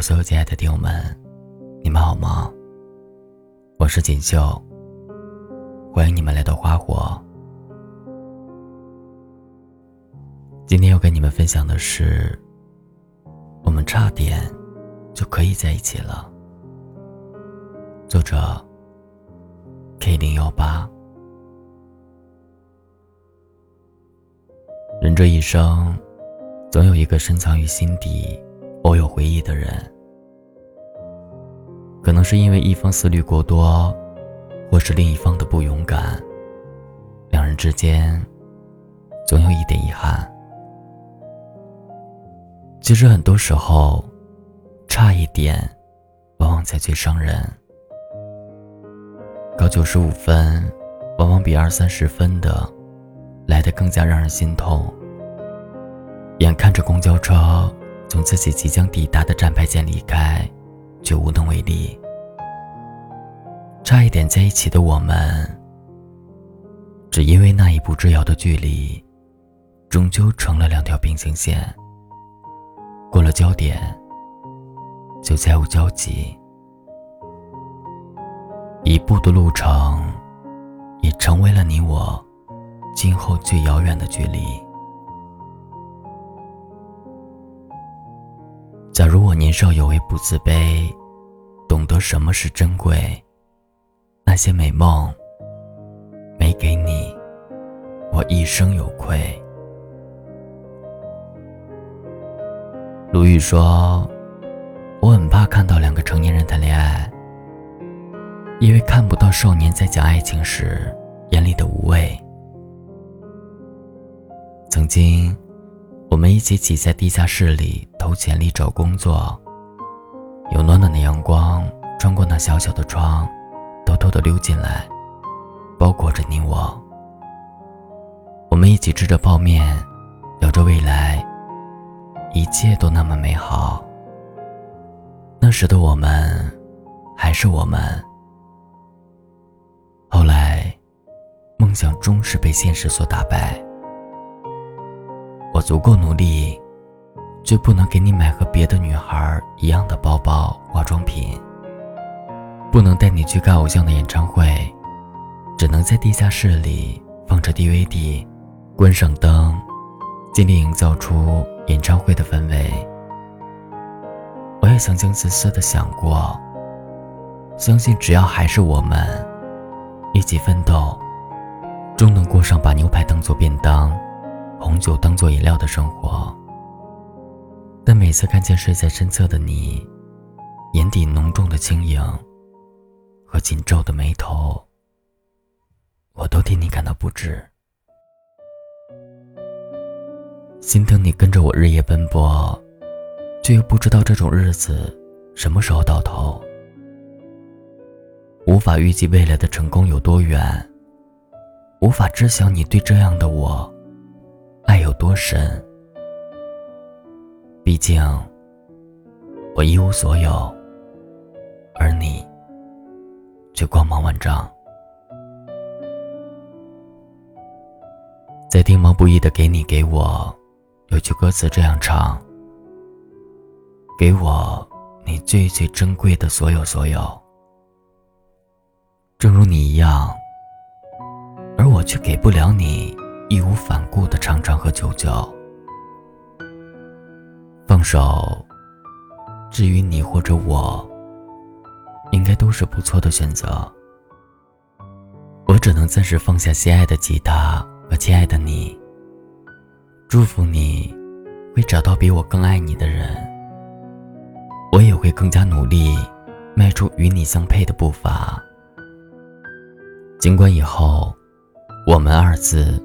所有亲爱的听友们，你们好吗？我是锦绣，欢迎你们来到花火。今天要跟你们分享的是，我们差点就可以在一起了。作者：K 零幺八。人这一生，总有一个深藏于心底。偶有回忆的人，可能是因为一方思虑过多，或是另一方的不勇敢，两人之间总有一点遗憾。其实很多时候，差一点，往往才最伤人。高九十五分，往往比二三十分的来的更加让人心痛。眼看着公交车。从自己即将抵达的站牌前离开，却无能为力。差一点在一起的我们，只因为那一步之遥的距离，终究成了两条平行线。过了交点，就再无交集。一步的路程，也成为了你我今后最遥远的距离。假如我年少有为不自卑，懂得什么是珍贵，那些美梦没给你，我一生有愧。鲁豫说：“我很怕看到两个成年人谈恋爱，因为看不到少年在讲爱情时眼里的无畏。”曾经。我们一起挤在地下室里投简历找工作，有暖暖的阳光穿过那小小的窗，偷偷的溜进来，包裹着你我。我们一起吃着泡面，聊着未来，一切都那么美好。那时的我们，还是我们。后来，梦想终是被现实所打败。我足够努力，却不能给你买和别的女孩一样的包包、化妆品。不能带你去看偶像的演唱会，只能在地下室里放着 DVD，关上灯，尽力营造出演唱会的氛围。我也曾经自私的想过，相信只要还是我们一起奋斗，终能过上把牛排当做便当。红酒当做饮料的生活，但每次看见睡在身侧的你，眼底浓重的轻盈和紧皱的眉头，我都替你感到不值，心疼你跟着我日夜奔波，却又不知道这种日子什么时候到头，无法预计未来的成功有多远，无法知晓你对这样的我。爱有多深？毕竟，我一无所有，而你却光芒万丈。在丁毛不易的《给你给我》，有句歌词这样唱：“给我你最最珍贵的所有所有。”正如你一样，而我却给不了你。义无反顾的长长和久久，放手。至于你或者我，应该都是不错的选择。我只能暂时放下心爱的吉他和亲爱的你。祝福你，会找到比我更爱你的人。我也会更加努力，迈出与你相配的步伐。尽管以后，我们二字。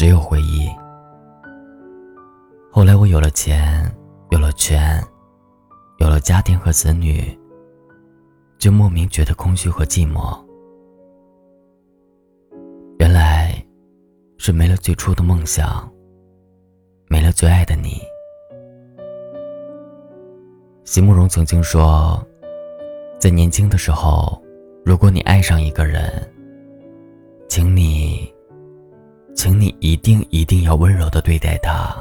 只有回忆。后来我有了钱，有了权，有了家庭和子女，就莫名觉得空虚和寂寞。原来，是没了最初的梦想，没了最爱的你。席慕容曾经说，在年轻的时候，如果你爱上一个人，一定一定要温柔的对待他。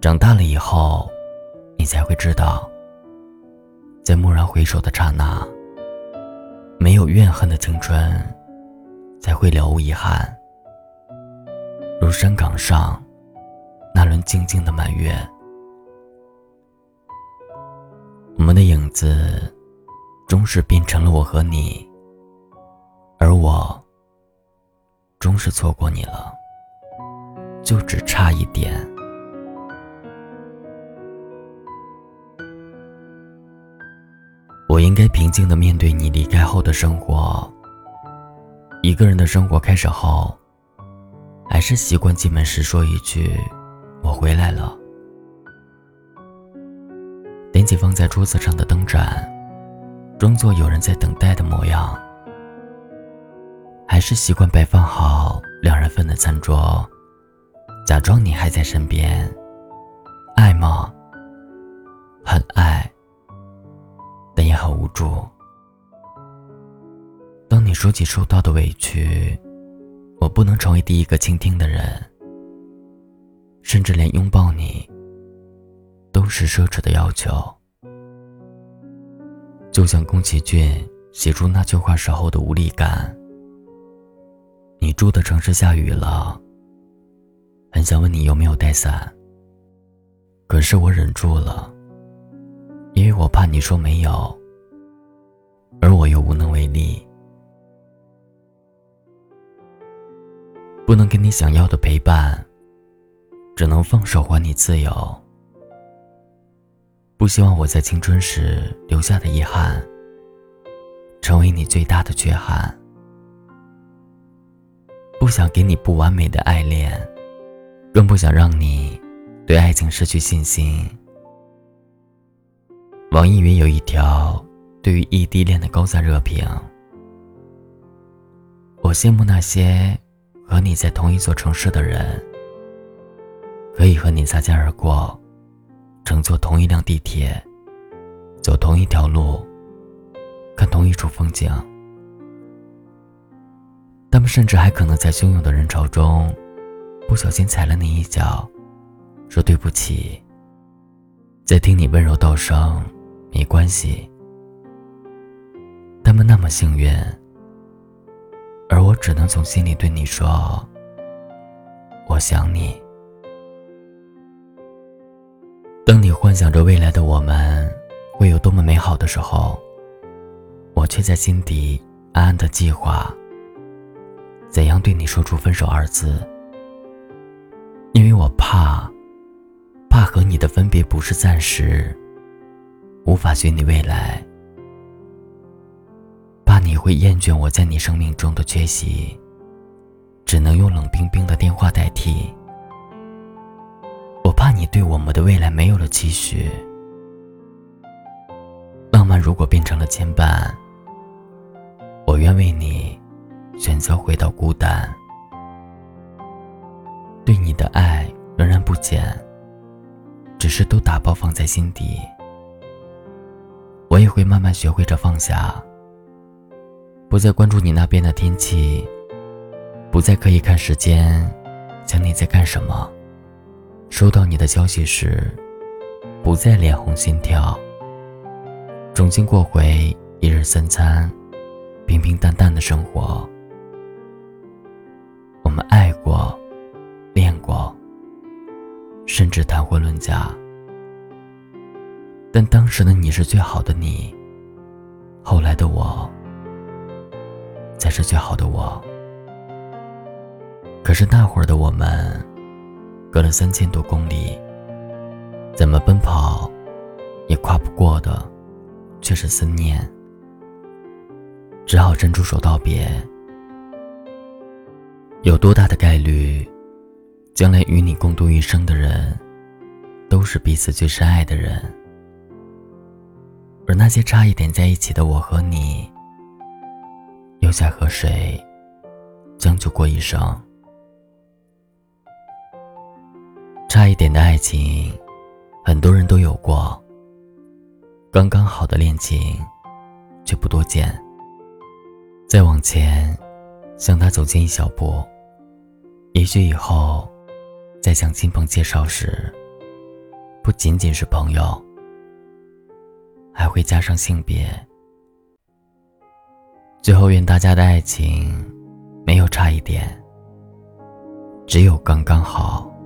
长大了以后，你才会知道，在蓦然回首的刹那，没有怨恨的青春，才会了无遗憾。如山岗上那轮静静的满月，我们的影子，终是变成了我和你，而我，终是错过你了，就只差一点。我应该平静的面对你离开后的生活。一个人的生活开始后。还是习惯进门时说一句：“我回来了。”点起放在桌子上的灯盏，装作有人在等待的模样。还是习惯摆放好两人份的餐桌，假装你还在身边。爱吗？很爱，但也很无助。当你说起受到的委屈。我不能成为第一个倾听的人，甚至连拥抱你都是奢侈的要求。就像宫崎骏写出那句话时候的无力感。你住的城市下雨了，很想问你有没有带伞，可是我忍住了，因为我怕你说没有，而我又无能为力。不能给你想要的陪伴，只能放手还你自由。不希望我在青春时留下的遗憾，成为你最大的缺憾。不想给你不完美的爱恋，更不想让你对爱情失去信心。网易云有一条对于异地恋的高赞热评，我羡慕那些。和你在同一座城市的人，可以和你擦肩而过，乘坐同一辆地铁，走同一条路，看同一处风景。他们甚至还可能在汹涌的人潮中，不小心踩了你一脚，说对不起。在听你温柔道声没关系。他们那么幸运。而我只能从心里对你说：“我想你。”当你幻想着未来的我们会有多么美好的时候，我却在心底暗暗的计划怎样对你说出分手二字，因为我怕，怕和你的分别不是暂时，无法许你未来。怕你会厌倦我在你生命中的缺席，只能用冷冰冰的电话代替。我怕你对我们的未来没有了期许，浪漫如果变成了牵绊，我愿为你选择回到孤单。对你的爱仍然不减，只是都打包放在心底。我也会慢慢学会着放下。不再关注你那边的天气，不再刻意看时间，想你在干什么。收到你的消息时，不再脸红心跳。重新过回一日三餐，平平淡淡的生活。谈婚论嫁。但当时的你是最好的你，后来的我。才是最好的我。可是那会儿的我们，隔了三千多公里，怎么奔跑，也跨不过的，却是思念。只好伸出手道别。有多大的概率，将来与你共度一生的人，都是彼此最深爱的人？而那些差一点在一起的我和你。又在和谁将就过一生？差一点的爱情，很多人都有过。刚刚好的恋情，却不多见。再往前，向他走近一小步，也许以后，在向亲朋介绍时，不仅仅是朋友还会加上性别。最后愿大家的爱情没有差一点只有刚刚好。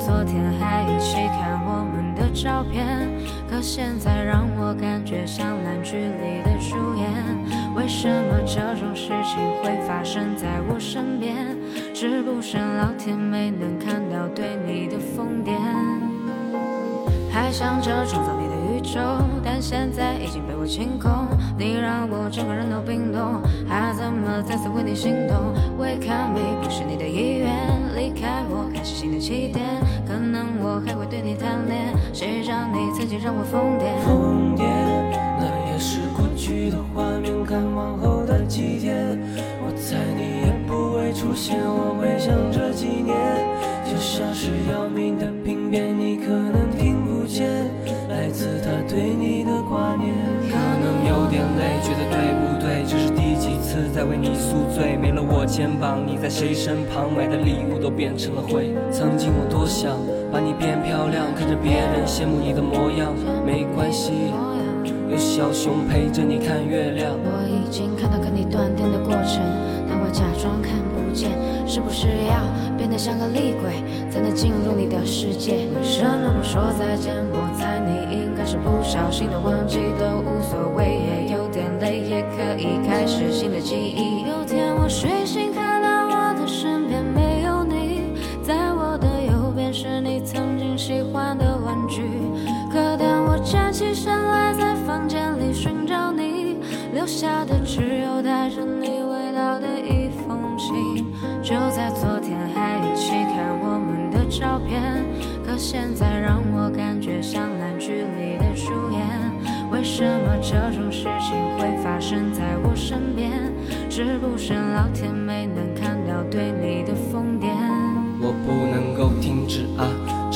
昨天还一起看我们的照片，可现在让我感觉像烂剧里的主演。为什么这种事情会发生在我身边？是不是老天没能看到对你的疯癫？还想着创造但现在已经被我清空。你让我整个人都冰冻，还怎么再次为你心动？Wake up me，不是你的意愿，离开我开始新的起点。可能我还会对你贪恋，谁让你曾经让我疯癫？疯癫，那也是过去的画面，看往后的几天，我猜你也不会出现。我会想这几年，就像是要命的病变，你可能累，觉得对不对？这是第几次在为你宿醉？没了我肩膀，你在谁身旁？买的礼物都变成了灰。曾经我多想把你变漂亮，看着别人羡慕你的模样，没关系。有小熊陪着你看月亮。我已经看到跟你断电的过程，但我假装看不见。是不是要变得像个厉鬼，才能进入你的世界？为什么不说再见？我猜你应该是不小心的忘记，现在让我感觉像烂剧里的主演。为什么这种事情会发生在我身边？是不是老天没能看到对你的疯癫？我不能够停止啊！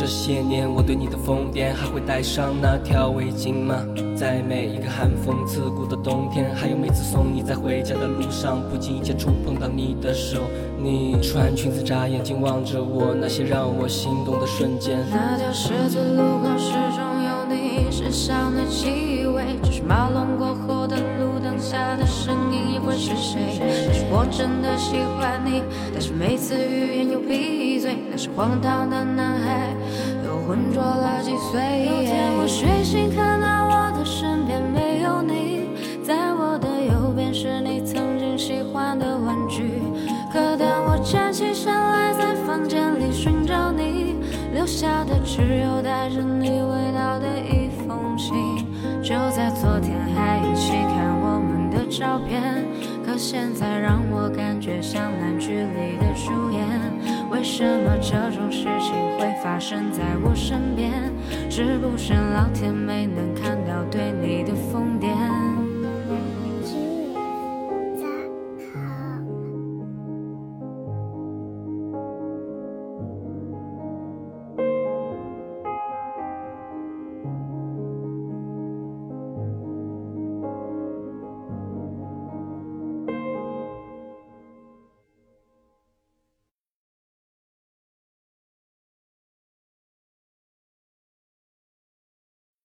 这些年我对你的疯癫，还会带上那条围巾吗？在每一个寒风刺骨的冬天，还有每次送你在回家的路上，不经意间触碰到你的手，你穿裙子眨眼睛望着我，那些让我心动的瞬间。那条十字路口始终有你身上的气味，就是马龙过后的路下的声音又会是谁？但是我真的喜欢你，但是每次语言又闭嘴，那是荒唐的男孩。又浑浊了几岁。有天我睡醒，看到我的身边没有你，在我的右边是你曾经喜欢的玩具。可当我站起身来，在房间里寻找你，留下的只有带着你味道的一封信。就在昨天还一起照片，可现在让我感觉像烂剧里的主演。为什么这种事情会发生在我身边？是不是老天没能？